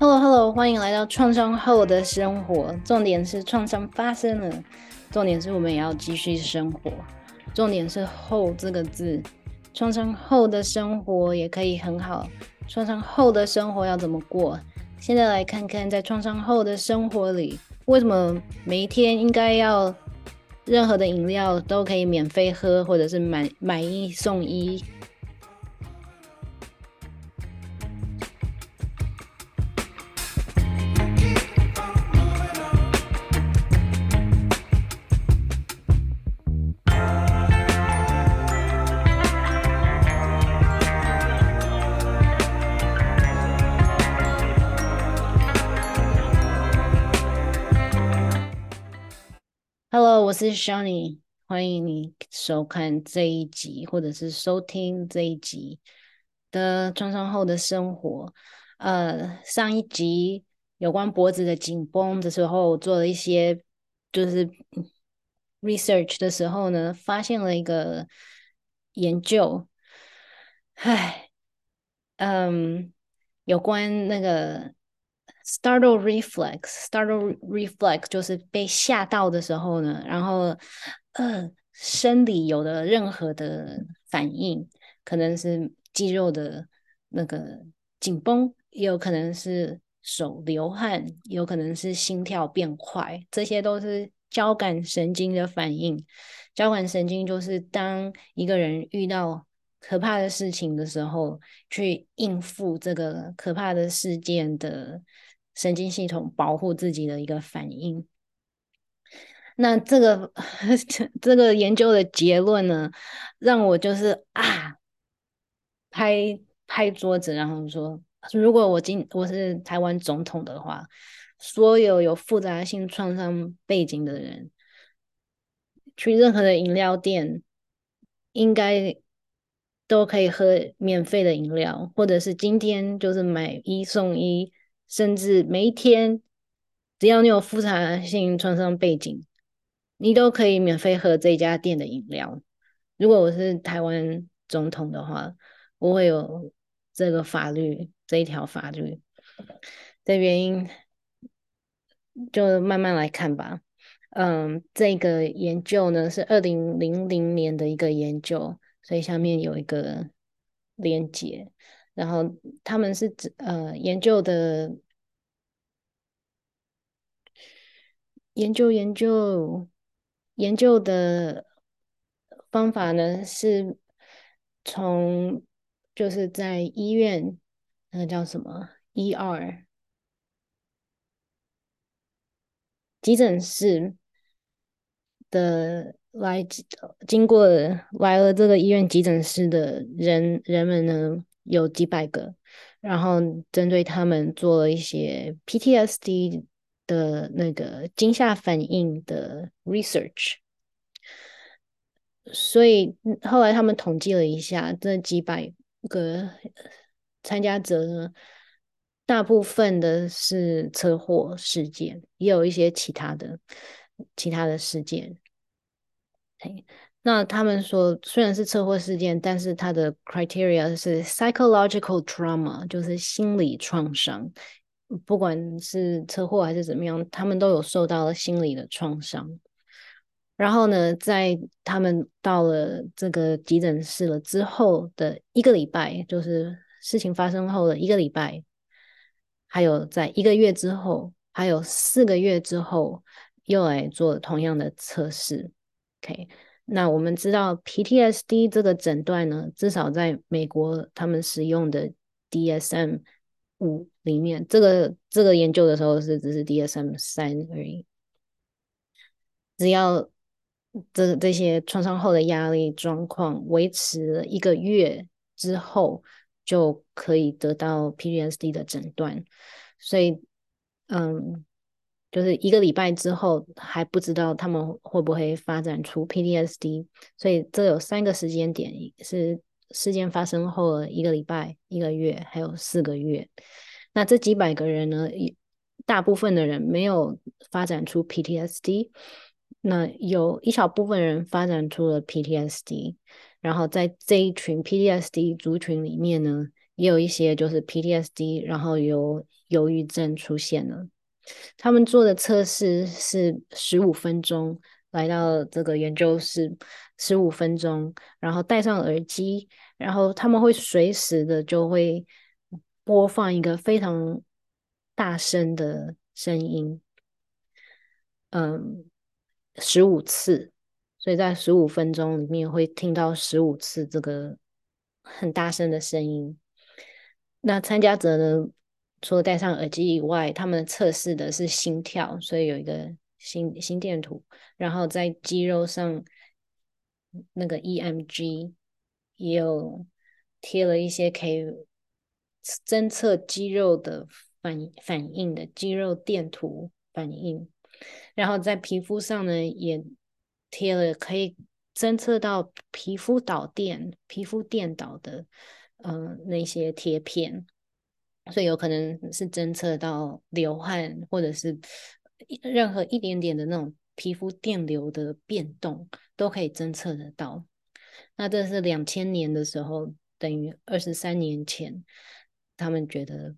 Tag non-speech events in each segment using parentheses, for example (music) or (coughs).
Hello，Hello，欢迎来到创伤后的生活。重点是创伤发生了，重点是我们也要继续生活。重点是“后”这个字，创伤后的生活也可以很好。创伤后的生活要怎么过？现在来看看，在创伤后的生活里，为什么每一天应该要任何的饮料都可以免费喝，或者是买买一送一是 Shani，欢迎你收看这一集，或者是收听这一集的创伤后的生活。呃，上一集有关脖子的紧绷的时候，我做了一些就是 research 的时候呢，发现了一个研究，唉，嗯，有关那个。Startle reflex，startle reflex 就是被吓到的时候呢，然后呃，生理有的任何的反应，可能是肌肉的那个紧绷，也有可能是手流汗，有可能是心跳变快，这些都是交感神经的反应。交感神经就是当一个人遇到可怕的事情的时候，去应付这个可怕的事件的。神经系统保护自己的一个反应。那这个 (laughs) 这个研究的结论呢，让我就是啊，拍拍桌子，然后说：如果我今我是台湾总统的话，所有有复杂性创伤背景的人，去任何的饮料店，应该都可以喝免费的饮料，或者是今天就是买一送一。甚至每一天，只要你有复杂性创伤背景，你都可以免费喝这家店的饮料。如果我是台湾总统的话，我会有这个法律，这一条法律的原因，就慢慢来看吧。嗯，这个研究呢是二零零零年的一个研究，所以下面有一个连接。然后他们是指呃研究的研究研究研究的方法呢，是从就是在医院那个叫什么 ER 急诊室的来经过来了这个医院急诊室的人人们呢。有几百个，然后针对他们做了一些 PTSD 的那个惊吓反应的 research，所以后来他们统计了一下，这几百个参加者呢，大部分的是车祸事件，也有一些其他的其他的事件。那他们说，虽然是车祸事件，但是它的 criteria 是 psychological trauma，就是心理创伤。不管是车祸还是怎么样，他们都有受到了心理的创伤。然后呢，在他们到了这个急诊室了之后的一个礼拜，就是事情发生后的一个礼拜，还有在一个月之后，还有四个月之后，又来做同样的测试。OK。那我们知道 PTSD 这个诊断呢，至少在美国他们使用的 DSM 五里面，这个这个研究的时候是只是 DSM 三而已。只要这这些创伤后的压力状况维持了一个月之后，就可以得到 PTSD 的诊断。所以，嗯。就是一个礼拜之后还不知道他们会不会发展出 PTSD，所以这有三个时间点，是事件发生后的一个礼拜、一个月，还有四个月。那这几百个人呢，大部分的人没有发展出 PTSD，那有一小部分人发展出了 PTSD，然后在这一群 PTSD 族群里面呢，也有一些就是 PTSD，然后有忧郁症出现了。他们做的测试是十五分钟，来到这个研究室十五分钟，然后戴上耳机，然后他们会随时的就会播放一个非常大声的声音，嗯，十五次，所以在十五分钟里面会听到十五次这个很大声的声音。那参加者呢，除了戴上耳机以外，他们测试的是心跳，所以有一个心心电图，然后在肌肉上那个 EMG 也有贴了一些可以侦测肌肉的反反应的肌肉电图反应，然后在皮肤上呢也贴了可以侦测到皮肤导电、皮肤电导的呃那些贴片。所以有可能是侦测到流汗，或者是任何一点点的那种皮肤电流的变动，都可以侦测得到。那这是两千年的时候，等于二十三年前，他们觉得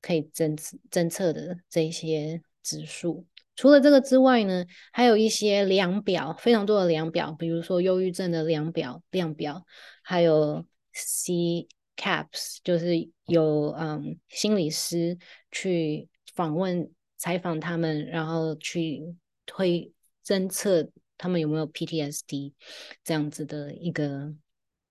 可以侦侦测的这些指数。除了这个之外呢，还有一些量表，非常多的量表，比如说忧郁症的量表、量表，还有 C。CAPS 就是有嗯心理师去访问采访他们，然后去推侦测他们有没有 PTSD 这样子的一个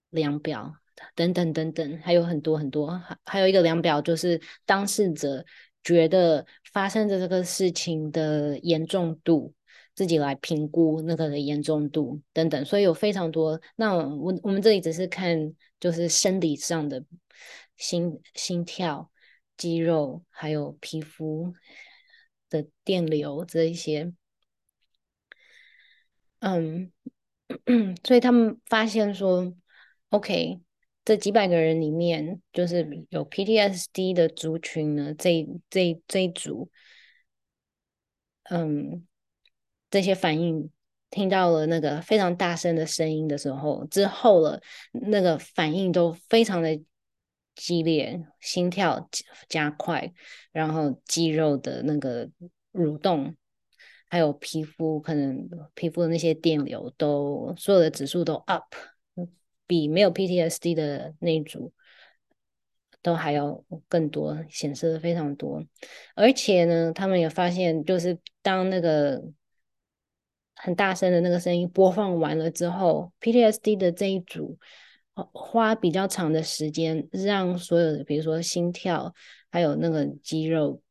量表等等等等，还有很多很多，还还有一个量表就是当事者觉得发生的这个事情的严重度。自己来评估那个的严重度等等，所以有非常多。那我我们这里只是看，就是生理上的心心跳、肌肉还有皮肤的电流这一些。嗯，(clears throat) 所以他们发现说，OK，这几百个人里面，就是有 PTSD 的族群呢，这这这一组，嗯。这些反应，听到了那个非常大声的声音的时候，之后了，那个反应都非常的激烈，心跳加快，然后肌肉的那个蠕动，还有皮肤可能皮肤的那些电流都所有的指数都 up，比没有 PTSD 的那一组都还要更多，显示的非常多。而且呢，他们也发现，就是当那个。很大声的那个声音播放完了之后，PTSD 的这一组花比较长的时间，让所有的，比如说心跳，还有那个肌肉，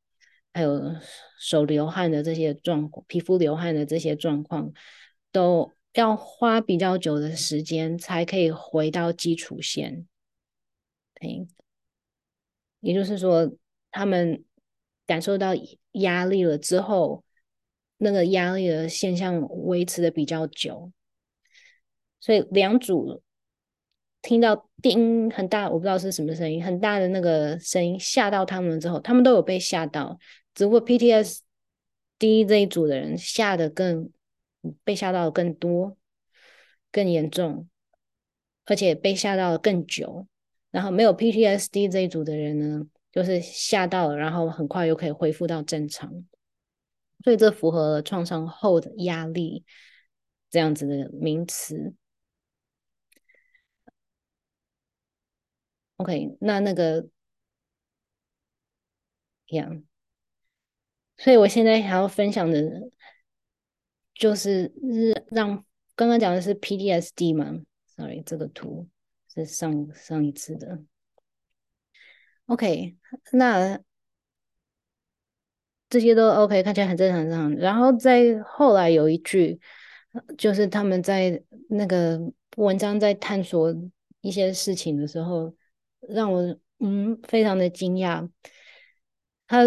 还有手流汗的这些状况，皮肤流汗的这些状况，都要花比较久的时间才可以回到基础线。对，也就是说，他们感受到压力了之后。那个压力的现象维持的比较久，所以两组听到叮很大，我不知道是什么声音，很大的那个声音吓到他们之后，他们都有被吓到。只不过 PTSD 这一组的人吓得更被吓到的更多、更严重，而且被吓到的更久。然后没有 PTSD 这一组的人呢，就是吓到了，然后很快又可以恢复到正常。所以这符合创伤后的压力这样子的名词。OK，那那个，Yeah，所以我现在还要分享的，就是让刚刚讲的是 PTSD 嘛？Sorry，这个图是上上一次的。OK，那。这些都 OK，看起来很正常，正常。然后在后来有一句，就是他们在那个文章在探索一些事情的时候，让我嗯非常的惊讶。他。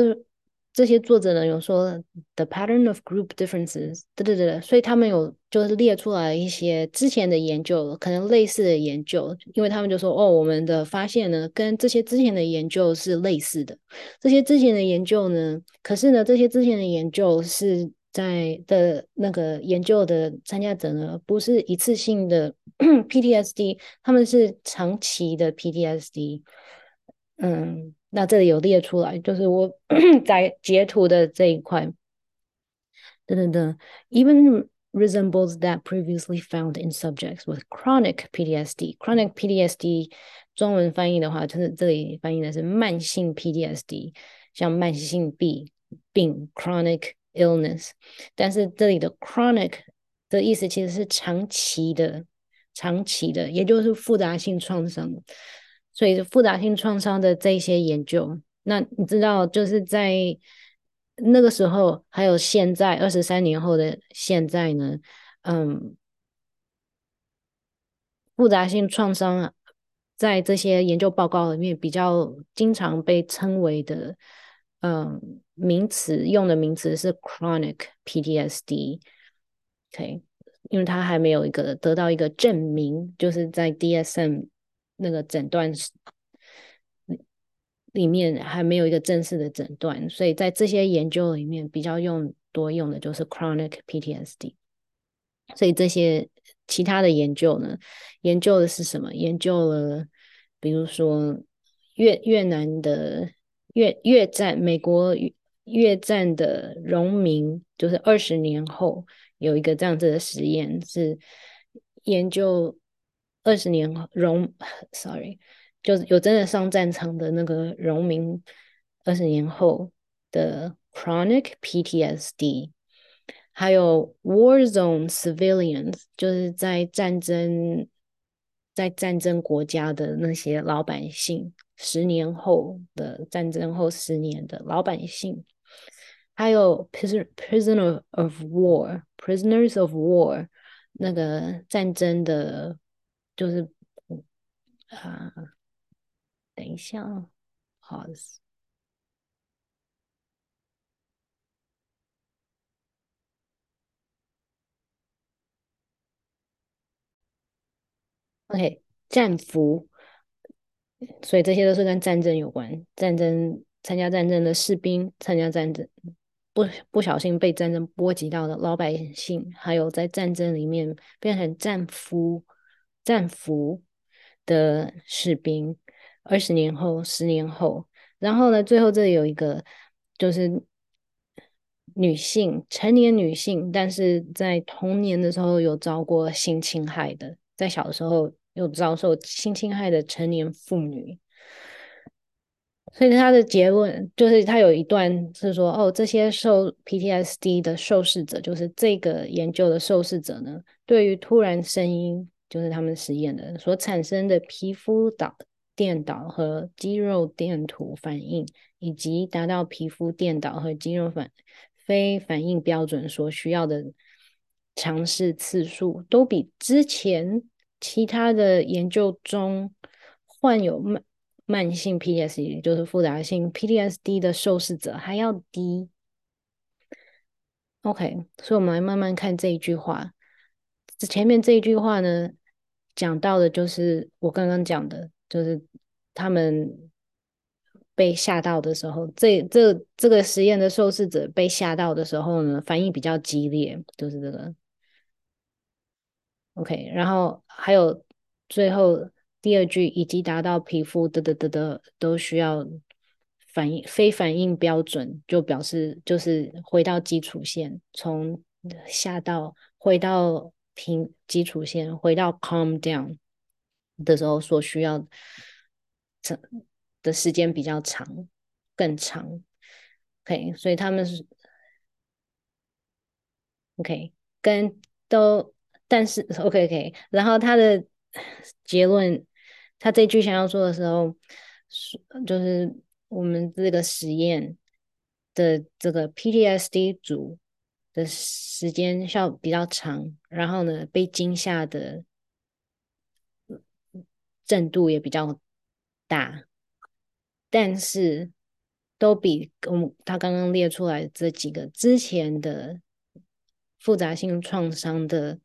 这些作者呢有说 the pattern of group differences，对对对，所以他们有就是列出来一些之前的研究，可能类似的研究，因为他们就说哦，我们的发现呢跟这些之前的研究是类似的。这些之前的研究呢，可是呢这些之前的研究是在的那个研究的参加者呢不是一次性的 (coughs) PTSD，他们是长期的 PTSD。嗯，那这里有列出来，就是我(clears throat) 在截图的这一块，等等等，even resembles that previously found in subjects with chronic PTSD。chronic PTSD 中文翻译的话，就是这里翻译的是慢性 PTSD，像慢性病病 chronic illness，但是这里的 chronic 的意思其实是长期的。长期的，也就是复杂性创伤， 所以复杂性创伤的这些研究，那你知道，就是在那个时候，还有现在二十三年后的现在呢，嗯，复杂性创伤在这些研究报告里面比较经常被称为的，嗯，名词用的名词是 chronic PTSD，OK。因为他还没有一个得到一个证明，就是在 DSM 那个诊断里面还没有一个正式的诊断，所以在这些研究里面比较用多用的就是 chronic PTSD。所以这些其他的研究呢，研究的是什么？研究了，比如说越越南的越越战，美国越战的农民，就是二十年后。有一个这样子的实验是研究二十年荣，(laughs) sorry，就有真的上战场的那个荣民，二十年后的 chronic PTSD，还有 war zone civilians，就是在战争在战争国家的那些老百姓，十年后的战争后十年的老百姓。还有 prisoner of war，prisoners of war，那个战争的，就是啊，等一下，pause。OK，战俘，所以这些都是跟战争有关，战争参加战争的士兵，参加战争。不不小心被战争波及到的老百姓，还有在战争里面变成战俘、战俘的士兵，二十年后、十年后，然后呢，最后这里有一个就是女性，成年女性，但是在童年的时候有遭过性侵害的，在小的时候有遭受性侵害的成年妇女。所以他的结论就是，他有一段是说，哦，这些受 PTSD 的受试者，就是这个研究的受试者呢，对于突然声音，就是他们实验的所产生的皮肤导电导和肌肉电图反应，以及达到皮肤电导和肌肉反非反应标准所需要的尝试次数，都比之前其他的研究中患有慢。慢性 PTSD 就是复杂性 PTSD 的受试者还要低。OK，所以我们来慢慢看这一句话。这前面这一句话呢，讲到的就是我刚刚讲的，就是他们被吓到的时候，这这这个实验的受试者被吓到的时候呢，反应比较激烈，就是这个。OK，然后还有最后。第二句以及达到皮肤的的的的都需要反应非反应标准，就表示就是回到基础线，从下到回到平基础线，回到 calm down 的时候所需要的的时间比较长，更长。OK，所以他们是 OK 跟都，但是 OK OK，然后他的结论。他这句想要说的时候，是就是我们这个实验的这个 PTSD 组的时间效比较长，然后呢，被惊吓的震度也比较大，但是都比我们他刚刚列出来这几个之前的复杂性创伤的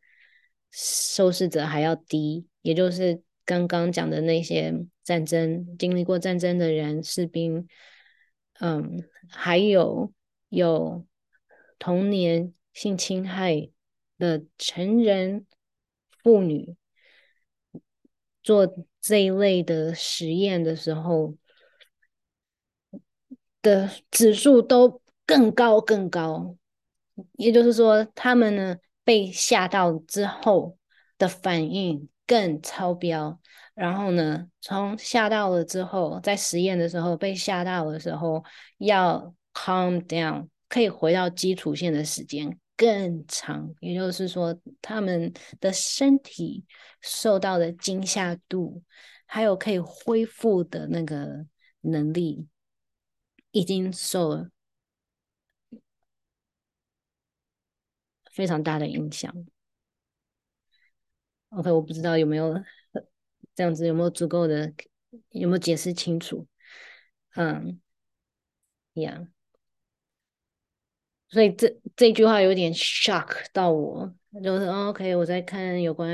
受试者还要低，也就是。刚刚讲的那些战争经历过战争的人，士兵，嗯，还有有童年性侵害的成人妇女，做这一类的实验的时候，的指数都更高更高，也就是说，他们呢被吓到之后的反应更超标。然后呢，从吓到了之后，在实验的时候被吓到的时候，要 calm down，可以回到基础线的时间更长。也就是说，他们的身体受到的惊吓度，还有可以恢复的那个能力，已经受了非常大的影响。OK，我不知道有没有。这样子有没有足够的？有没有解释清楚？嗯，一样，所以这这句话有点 shock 到我，就是 OK，我在看有关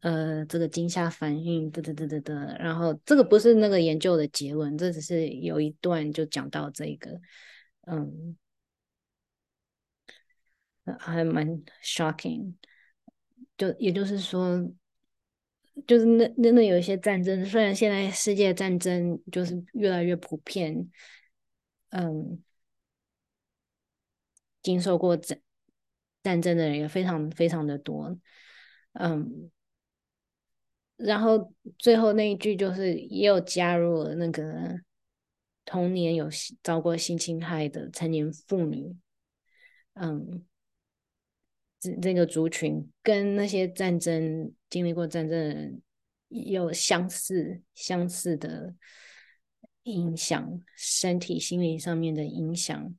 呃这个惊吓反应，嘚嘚嘚嘚嘚，然后这个不是那个研究的结论，这只是有一段就讲到这个，嗯，还蛮 shocking，就也就是说。就是那那那有一些战争，虽然现在世界战争就是越来越普遍，嗯，经受过战战争的人也非常非常的多，嗯，然后最后那一句就是也有加入了那个童年有遭过性侵害的成年妇女，嗯。这这个族群跟那些战争经历过战争的人有相似相似的影响，身体、心理上面的影响。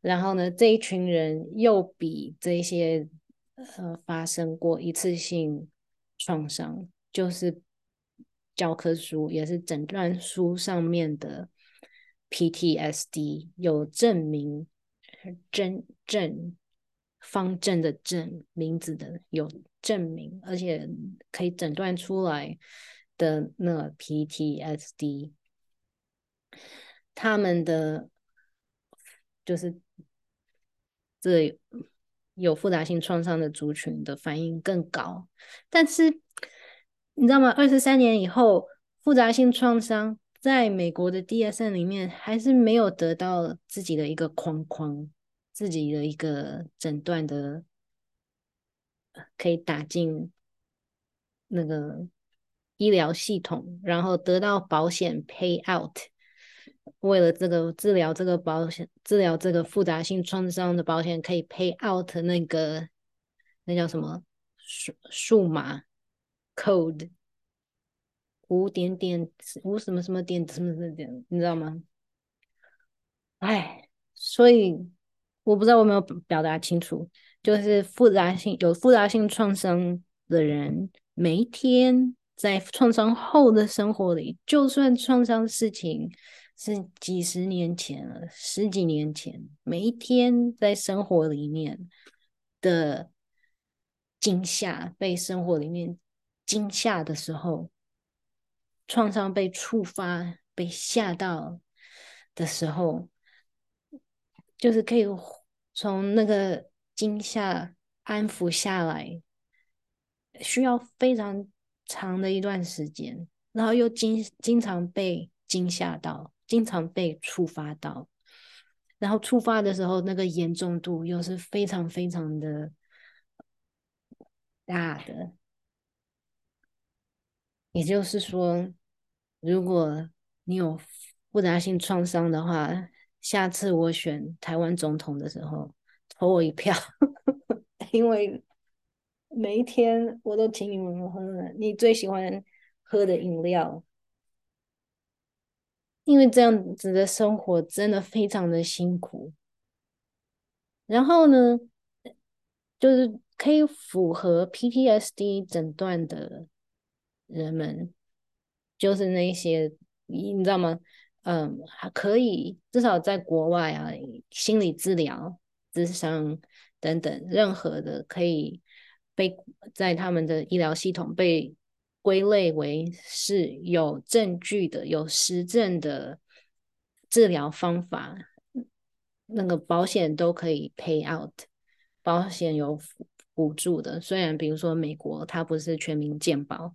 然后呢，这一群人又比这些呃发生过一次性创伤，就是教科书也是诊断书上面的 PTSD 有证明真正。方正的正名字的有证明，而且可以诊断出来的那 PTSD，他们的就是这有复杂性创伤的族群的反应更高，但是你知道吗？二十三年以后，复杂性创伤在美国的 DSM 里面还是没有得到自己的一个框框。自己的一个诊断的，可以打进那个医疗系统，然后得到保险 pay out。为了这个治疗这个保险，治疗这个复杂性创伤的保险可以 pay out 那个那叫什么数数码 code 五点点五什么什么点什么什么点，你知道吗？哎，所以。我不知道我有没有表达清楚，就是复杂性有复杂性创伤的人，每一天在创伤后的生活里，就算创伤事情是几十年前了，十几年前，每一天在生活里面的惊吓，被生活里面惊吓的时候，创伤被触发、被吓到的时候，就是可以。从那个惊吓安抚下来，需要非常长的一段时间，然后又经经常被惊吓到，经常被触发到，然后触发的时候，那个严重度又是非常非常的大的。也就是说，如果你有复杂性创伤的话，下次我选台湾总统的时候，投我一票，(laughs) 因为每一天我都请你们喝你最喜欢喝的饮料，因为这样子的生活真的非常的辛苦。然后呢，就是可以符合 PTSD 诊断的人们，就是那些你知道吗？嗯，还可以，至少在国外啊，心理治疗、智商等等，任何的可以被在他们的医疗系统被归类为是有证据的、有实证的治疗方法，那个保险都可以 pay out，保险有补助的。虽然比如说美国它不是全民健保，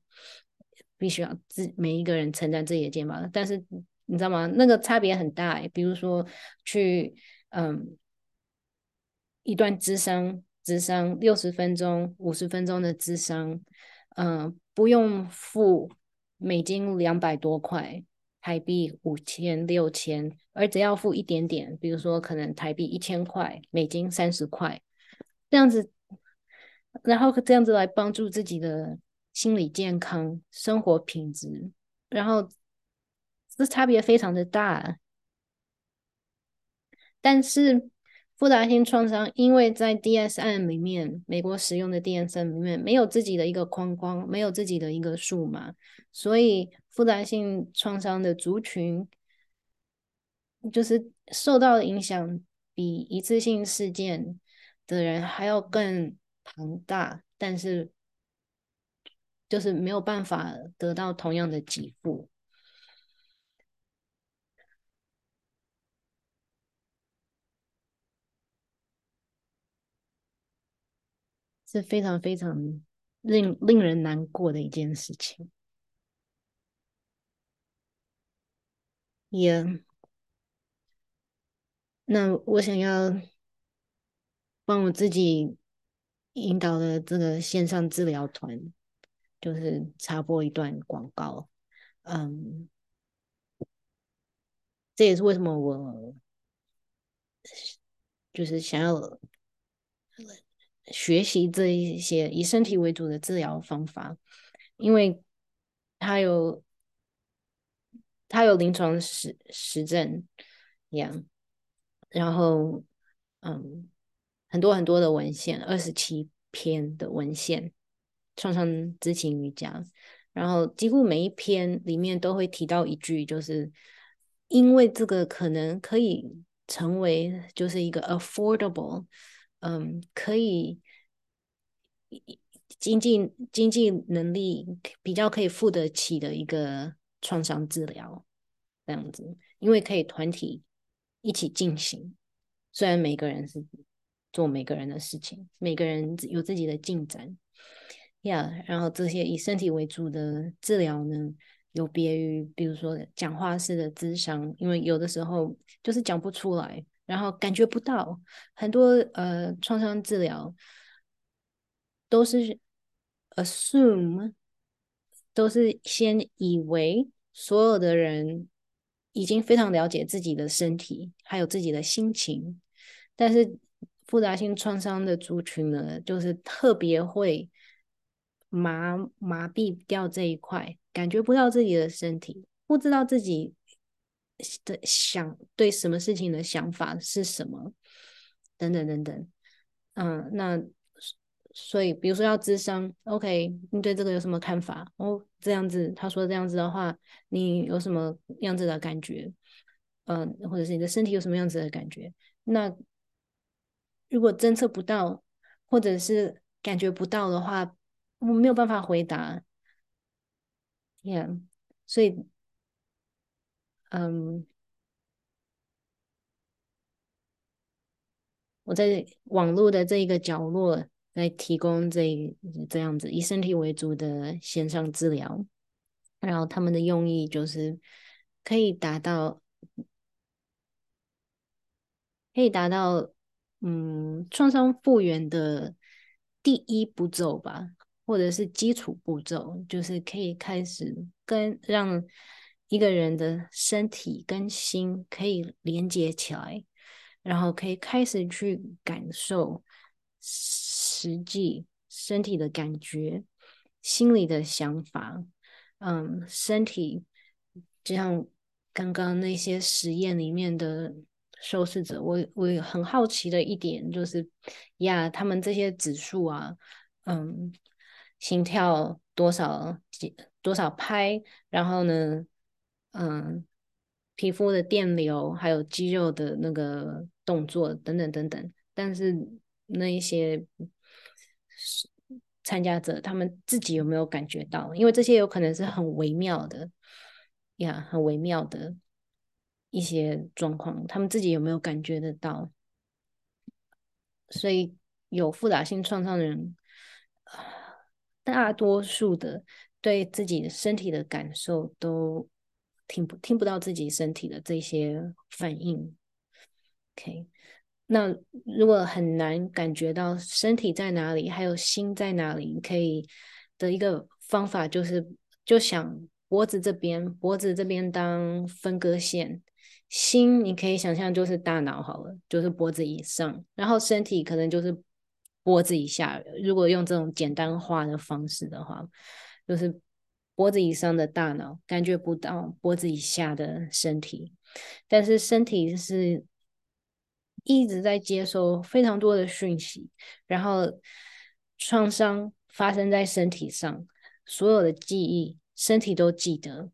必须要自每一个人承担自己的健保，但是。你知道吗？那个差别很大诶。比如说去嗯一段智商，智商六十分钟、五十分钟的智商，嗯，不用付美金两百多块，台币五千、六千，而只要付一点点，比如说可能台币一千块，美金三十块，这样子，然后这样子来帮助自己的心理健康、生活品质，然后。这差别非常的大，但是复杂性创伤，因为在 DSM 里面，美国使用的 DSM 里面没有自己的一个框框，没有自己的一个数码，所以复杂性创伤的族群就是受到的影响比一次性事件的人还要更庞大，但是就是没有办法得到同样的给付。是非常非常令令人难过的一件事情。也、yeah.，那我想要帮我自己引导的这个线上治疗团，就是插播一段广告。嗯，这也是为什么我就是想要。学习这一些以身体为主的治疗方法，因为它有它有临床实实证，一样，然后嗯，很多很多的文献，二十七篇的文献，创伤知情瑜伽，然后几乎每一篇里面都会提到一句，就是因为这个可能可以成为就是一个 affordable。嗯，可以经济经济能力比较可以付得起的一个创伤治疗，这样子，因为可以团体一起进行，虽然每个人是做每个人的事情，每个人有自己的进展，呀、然后这些以身体为主的治疗呢，有别于比如说讲话式的智商，因为有的时候就是讲不出来。然后感觉不到很多呃创伤治疗都是 assume 都是先以为所有的人已经非常了解自己的身体还有自己的心情，但是复杂性创伤的族群呢，就是特别会麻麻痹掉这一块，感觉不到自己的身体，不知道自己。的想对什么事情的想法是什么？等等等等，嗯，那所以比如说要咨商，OK，你对这个有什么看法？哦，这样子，他说这样子的话，你有什么样子的感觉？嗯，或者是你的身体有什么样子的感觉？那如果侦测不到，或者是感觉不到的话，我没有办法回答。Yeah，所以。嗯，我在网络的这一个角落来提供这这样子以身体为主的线上治疗，然后他们的用意就是可以达到，可以达到，嗯，创伤复原的第一步骤吧，或者是基础步骤，就是可以开始跟让。一个人的身体跟心可以连接起来，然后可以开始去感受实际身体的感觉、心里的想法。嗯，身体就像刚刚那些实验里面的受试者，我我很好奇的一点就是，呀，他们这些指数啊，嗯，心跳多少几多少拍，然后呢？嗯，皮肤的电流，还有肌肉的那个动作等等等等，但是那一些参加者他们自己有没有感觉到？因为这些有可能是很微妙的呀，很微妙的一些状况，他们自己有没有感觉得到？所以有复杂性创伤的人，大多数的对自己身体的感受都。听不听不到自己身体的这些反应。OK，那如果很难感觉到身体在哪里，还有心在哪里，你可以的一个方法就是，就想脖子这边，脖子这边当分割线，心你可以想象就是大脑好了，就是脖子以上，然后身体可能就是脖子以下。如果用这种简单化的方式的话，就是脖子以上的大脑感觉不到脖子以下的身体，但是身体是一直在接收非常多的讯息，然后创伤发生在身体上，所有的记忆身体都记得，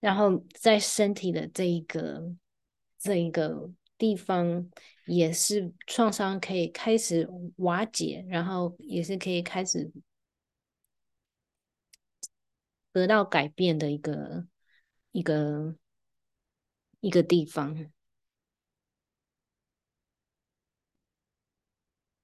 然后在身体的这一个这一个地方，也是创伤可以开始瓦解，然后也是可以开始得到改变的一个一个一个地方。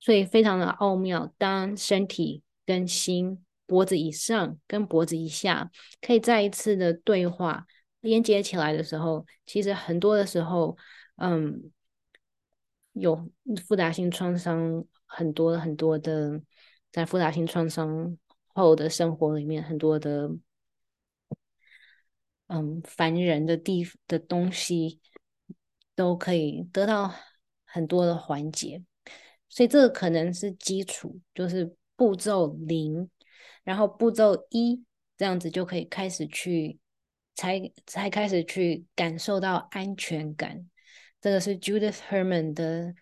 所以非常的奥妙，当身体跟心、脖子以上跟脖子以下可以再一次的对话连接起来的时候，其实很多的时候，嗯，有复杂性创伤很多很多的，在复杂性创伤后的生活里面，很多的，嗯，烦人的地的东西都可以得到很多的缓解。所以这个可能是基础，就是步骤零，然后步骤一这样子就可以开始去，才才开始去感受到安全感。这个是 Judith Herman 的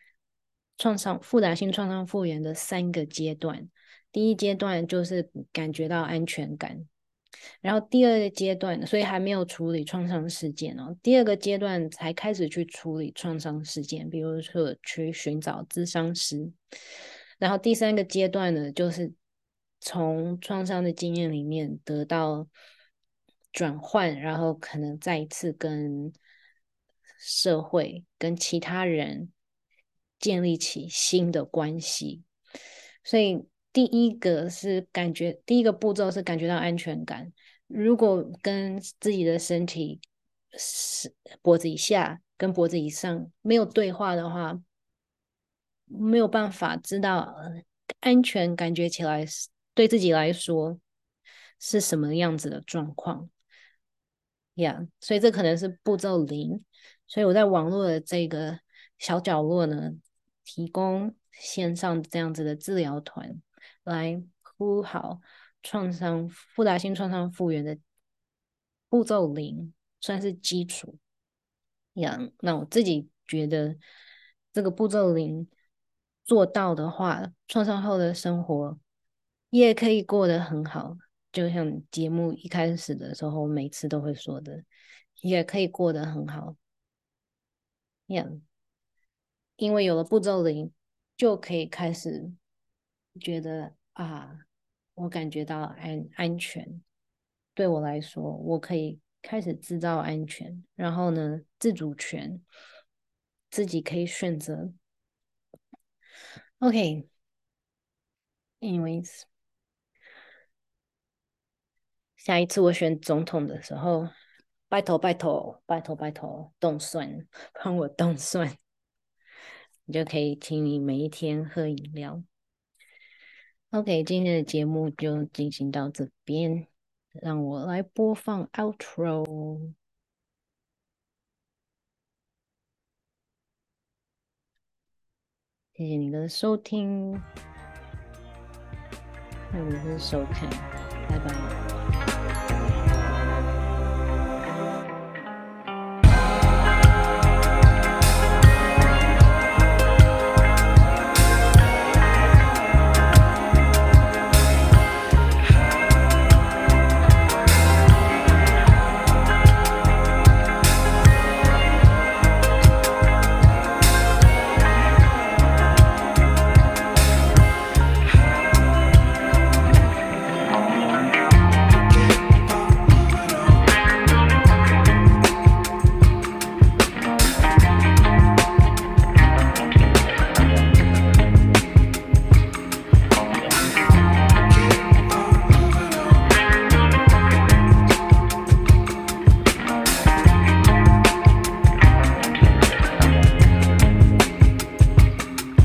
创伤复杂性创伤复原的三个阶段。第一阶段就是感觉到安全感。然后第二个阶段，所以还没有处理创伤事件哦。第二个阶段才开始去处理创伤事件，比如说去寻找咨商师。然后第三个阶段呢，就是从创伤的经验里面得到转换，然后可能再一次跟社会、跟其他人建立起新的关系。所以。第一个是感觉，第一个步骤是感觉到安全感。如果跟自己的身体是脖子以下跟脖子以上没有对话的话，没有办法知道安全感觉起来是对自己来说是什么样子的状况。呀所以这可能是步骤零。所以我在网络的这个小角落呢，提供线上这样子的治疗团。来铺好创伤复杂性创伤复原的步骤零，算是基础。呀、那我自己觉得这个步骤零做到的话，创伤后的生活也可以过得很好。就像节目一开始的时候，每次都会说的，也可以过得很好。呀、yeah，因为有了步骤零，就可以开始。觉得啊，我感觉到安安全，对我来说，我可以开始制造安全，然后呢，自主权，自己可以选择。OK，anyways，下一次我选总统的时候，拜托拜托拜托拜托冻蒜，帮我冻蒜，(laughs) 你就可以请你每一天喝饮料。OK，今天的节目就进行到这边，让我来播放 Outro。谢谢你的收听，还有你的收看，拜拜。